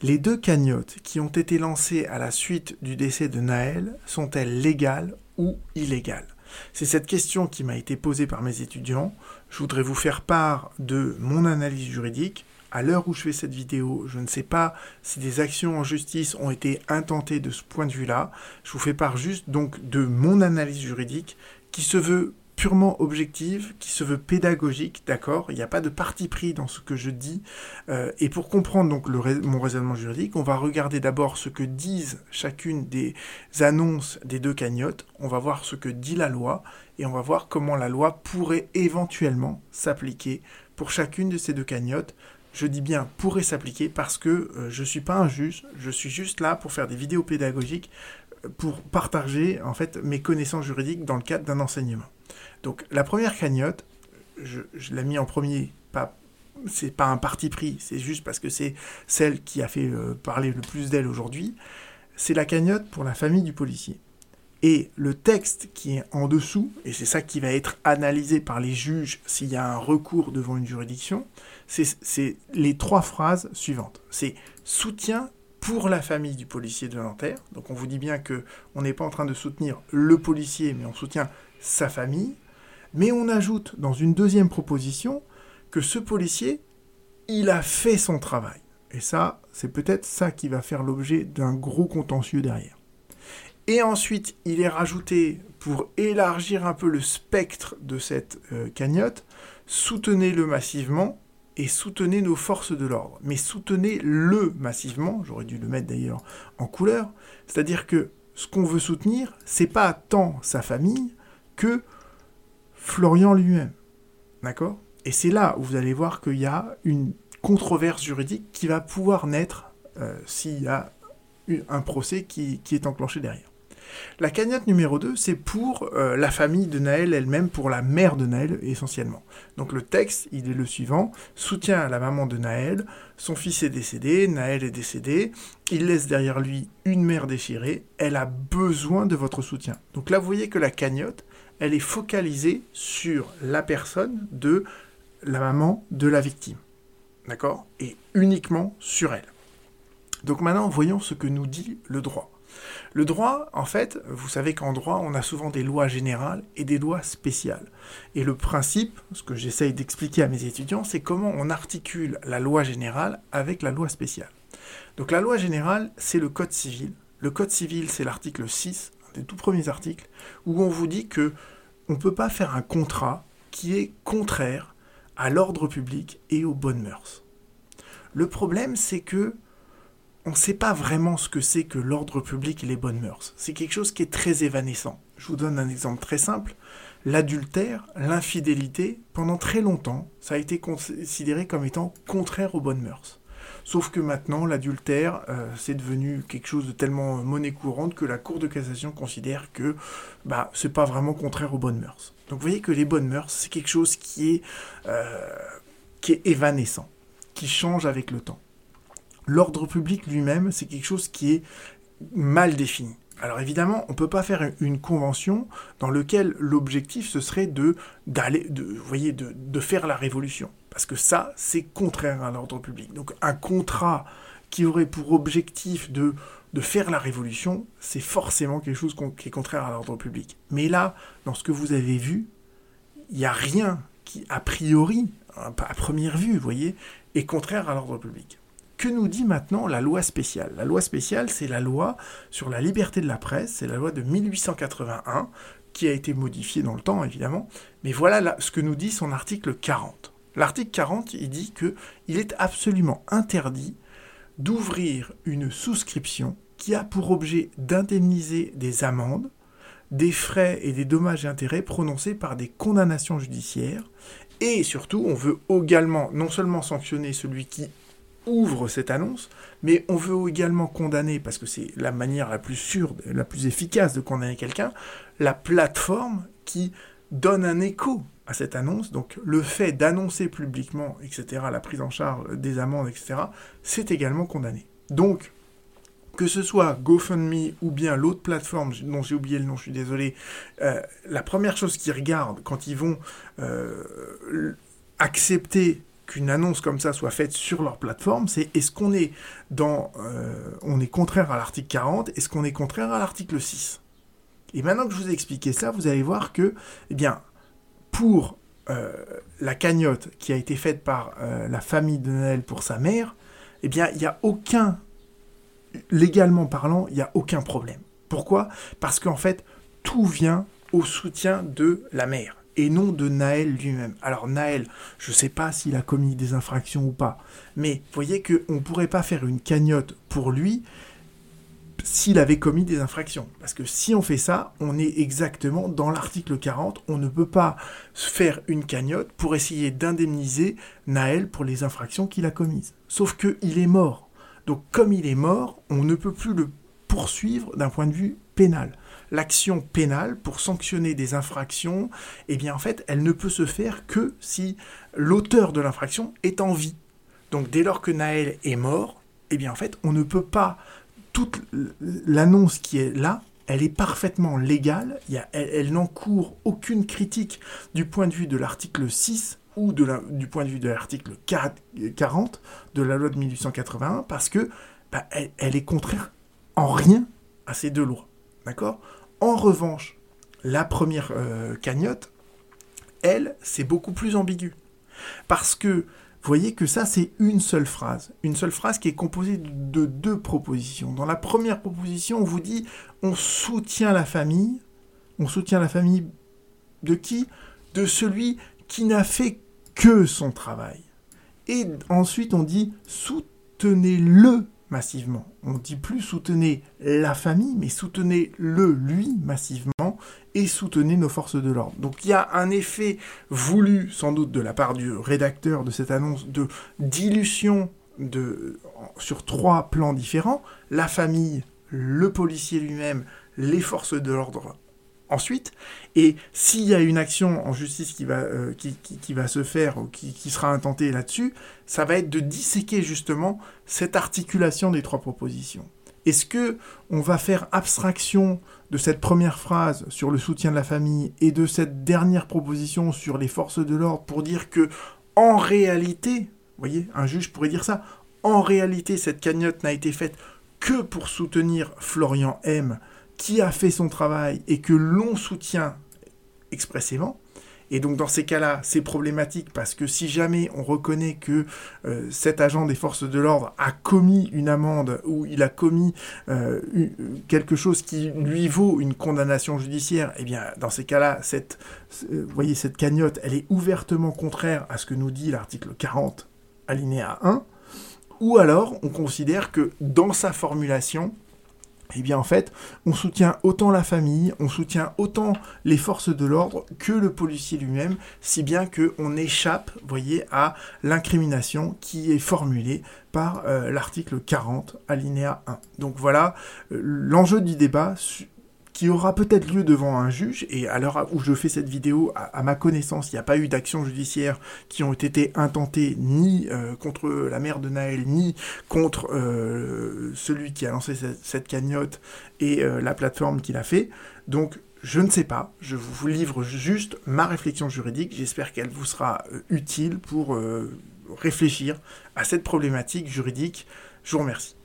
Les deux cagnottes qui ont été lancées à la suite du décès de Naël sont-elles légales ou illégales? C'est cette question qui m'a été posée par mes étudiants. Je voudrais vous faire part de mon analyse juridique. À l'heure où je fais cette vidéo, je ne sais pas si des actions en justice ont été intentées de ce point de vue-là. Je vous fais part juste donc de mon analyse juridique qui se veut purement objective, qui se veut pédagogique, d'accord? Il n'y a pas de parti pris dans ce que je dis. Euh, et pour comprendre donc mon raisonnement juridique, on va regarder d'abord ce que disent chacune des annonces des deux cagnottes, on va voir ce que dit la loi, et on va voir comment la loi pourrait éventuellement s'appliquer pour chacune de ces deux cagnottes. Je dis bien pourrait s'appliquer parce que euh, je ne suis pas un juge, je suis juste là pour faire des vidéos pédagogiques, pour partager en fait mes connaissances juridiques dans le cadre d'un enseignement. Donc la première cagnotte, je, l'ai mis en premier, pas c'est pas un parti pris, c'est juste parce que c'est celle qui a fait euh, parler le plus d'elle aujourd'hui. C'est la cagnotte pour la famille du policier. Et le texte qui est en dessous, et c'est ça qui va être analysé par les juges s'il y a un recours devant une juridiction, c'est les trois phrases suivantes. C'est soutien pour la famille du policier de Nanterre. Donc on vous dit bien que on n'est pas en train de soutenir le policier, mais on soutient sa famille. Mais on ajoute dans une deuxième proposition que ce policier, il a fait son travail. Et ça, c'est peut-être ça qui va faire l'objet d'un gros contentieux derrière. Et ensuite, il est rajouté, pour élargir un peu le spectre de cette euh, cagnotte, soutenez-le massivement et soutenez nos forces de l'ordre. Mais soutenez-le massivement, j'aurais dû le mettre d'ailleurs en couleur, c'est-à-dire que ce qu'on veut soutenir, c'est pas tant sa famille que Florian lui-même. D'accord? Et c'est là où vous allez voir qu'il y a une controverse juridique qui va pouvoir naître euh, s'il y a un procès qui, est enclenché derrière. La cagnotte numéro 2, c'est pour euh, la famille de Naël elle-même, pour la mère de Naël essentiellement. Donc le texte, il est le suivant, soutien à la maman de Naël, son fils est décédé, Naël est décédé, il laisse derrière lui une mère déchirée, elle a besoin de votre soutien. Donc là, vous voyez que la cagnotte, elle est focalisée sur la personne de la maman de la victime. D'accord? Et uniquement sur elle. Donc maintenant, voyons ce que nous dit le droit. Le droit, en fait, vous savez qu'en droit, on a souvent des lois générales et des lois spéciales. Et le principe, ce que j'essaye d'expliquer à mes étudiants, c'est comment on articule la loi générale avec la loi spéciale. Donc la loi générale, c'est le Code civil. Le Code civil, c'est l'article 6 des tout premiers articles, où on vous dit que on ne peut pas faire un contrat qui est contraire à l'ordre public et aux bonnes mœurs. Le problème, c'est que on ne sait pas vraiment ce que c'est que l'ordre public et les bonnes mœurs. C'est quelque chose qui est très évanescent. Je vous donne un exemple très simple. L'adultère, l'infidélité, pendant très longtemps, ça a été considéré comme étant contraire aux bonnes mœurs. Sauf que maintenant, l'adultère, euh, c'est devenu quelque chose de tellement monnaie courante que la Cour de cassation considère que bah, c'est pas vraiment contraire aux bonnes mœurs. Donc vous voyez que les bonnes mœurs, c'est quelque chose qui est, euh, qui est évanescent, qui change avec le temps. L'ordre public lui-même, c'est quelque chose qui est mal défini. Alors évidemment, on ne peut pas faire une convention dans laquelle l'objectif ce serait de d'aller, de, voyez, de, de faire la révolution. Parce que ça, c'est contraire à l'ordre public. Donc un contrat qui aurait pour objectif de, de faire la révolution, c'est forcément quelque chose qui est contraire à l'ordre public. Mais là, dans ce que vous avez vu, il n'y a rien qui, a priori, à première vue, voyez, est contraire à l'ordre public. Que nous dit maintenant la loi spéciale? La loi spéciale, c'est la loi sur la liberté de la presse, c'est la loi de 1881, qui a été modifiée dans le temps, évidemment. Mais voilà ce que nous dit son article 40. L'article 40, il dit que il est absolument interdit d'ouvrir une souscription qui a pour objet d'indemniser des amendes, des frais et des dommages et intérêts prononcés par des condamnations judiciaires. Et surtout, on veut également non seulement sanctionner celui qui ouvre cette annonce, mais on veut également condamner, parce que c'est la manière la plus sûre, la plus efficace de condamner quelqu'un, la plateforme qui donne un écho à cette annonce. Donc le fait d'annoncer publiquement, etc., la prise en charge des amendes, etc., c'est également condamné. Donc, que ce soit GoFundMe ou bien l'autre plateforme dont j'ai oublié le nom, je suis désolé, euh, la première chose qu'ils regardent quand ils vont euh, accepter qu'une annonce comme ça soit faite sur leur plateforme, c'est est-ce qu'on est dans, on est contraire à l'article 40, est-ce qu'on est contraire à l'article 6 Et maintenant que je vous ai expliqué ça, vous allez voir que, eh bien, pour la cagnotte qui a été faite par la famille de Noël pour sa mère, eh bien, il n'y a aucun, légalement parlant, il n'y a aucun problème. Pourquoi? Parce qu'en fait, tout vient au soutien de la mère et non de Naël lui-même. Alors Naël, je ne sais pas s'il a commis des infractions ou pas, mais vous voyez qu'on ne pourrait pas faire une cagnotte pour lui s'il avait commis des infractions. Parce que si on fait ça, on est exactement dans l'article 40, on ne peut pas faire une cagnotte pour essayer d'indemniser Naël pour les infractions qu'il a commises. Sauf qu'il est mort. Donc comme il est mort, on ne peut plus le poursuivre d'un point de vue pénal. L'action pénale pour sanctionner des infractions, eh bien en fait, elle ne peut se faire que si l'auteur de l'infraction est en vie. Donc dès lors que Naël est mort, eh bien en fait, on ne peut pas toute l'annonce qui est là, elle est parfaitement légale, il elle, elle n'encourt aucune critique du point de vue de l'article 6 ou du point de vue de l'article 40 de la loi de 1881, parce que bah, elle, est contraire en rien à ces deux lois. En revanche, la première euh, cagnotte, elle, c'est beaucoup plus ambigu. Parce que vous voyez que ça, c'est une seule phrase. Une seule phrase qui est composée de deux propositions. Dans la première proposition, on vous dit on soutient la famille. On soutient la famille de qui? De celui qui n'a fait que son travail. Et ensuite, on dit soutenez-le massivement. On ne dit plus soutenez la famille, mais soutenez-le lui massivement et soutenez nos forces de l'ordre. Donc il y a un effet voulu sans doute de la part du rédacteur de cette annonce de dilution sur trois plans différents, la famille, le policier lui-même, les forces de l'ordre ensuite. Et s'il y a une action en justice qui va, euh, qui, va se faire ou qui, sera intentée là-dessus, ça va être de disséquer justement cette articulation des trois propositions. Est-ce que on va faire abstraction de cette première phrase sur le soutien de la famille et de cette dernière proposition sur les forces de l'ordre pour dire que en réalité, vous voyez, un juge pourrait dire ça, en réalité cette cagnotte n'a été faite que pour soutenir Florian M qui a fait son travail et que l'on soutient expressément. Et donc dans ces cas-là, c'est problématique parce que si jamais on reconnaît que euh, cet agent des forces de l'ordre a commis une amende ou il a commis euh, quelque chose qui lui vaut une condamnation judiciaire, eh bien dans ces cas-là, cette, euh, voyez, cette cagnotte, elle est ouvertement contraire à ce que nous dit l'article 40, alinéa 1. Ou alors on considère que dans sa formulation, eh bien en fait, on soutient autant la famille, on soutient autant les forces de l'ordre que le policier lui-même, si bien qu'on échappe, voyez, à l'incrimination qui est formulée par euh, l'article 40, alinéa 1. Donc voilà euh, l'enjeu du débat qui aura peut-être lieu devant un juge, et à l'heure où je fais cette vidéo, à, ma connaissance, il n'y a pas eu d'actions judiciaires qui ont été intentées ni euh, contre la mère de Naël, ni contre euh, celui qui a lancé cette, cagnotte et euh, la plateforme qui l'a fait. Donc, je ne sais pas, je vous livre juste ma réflexion juridique, j'espère qu'elle vous sera utile pour réfléchir à cette problématique juridique. Je vous remercie.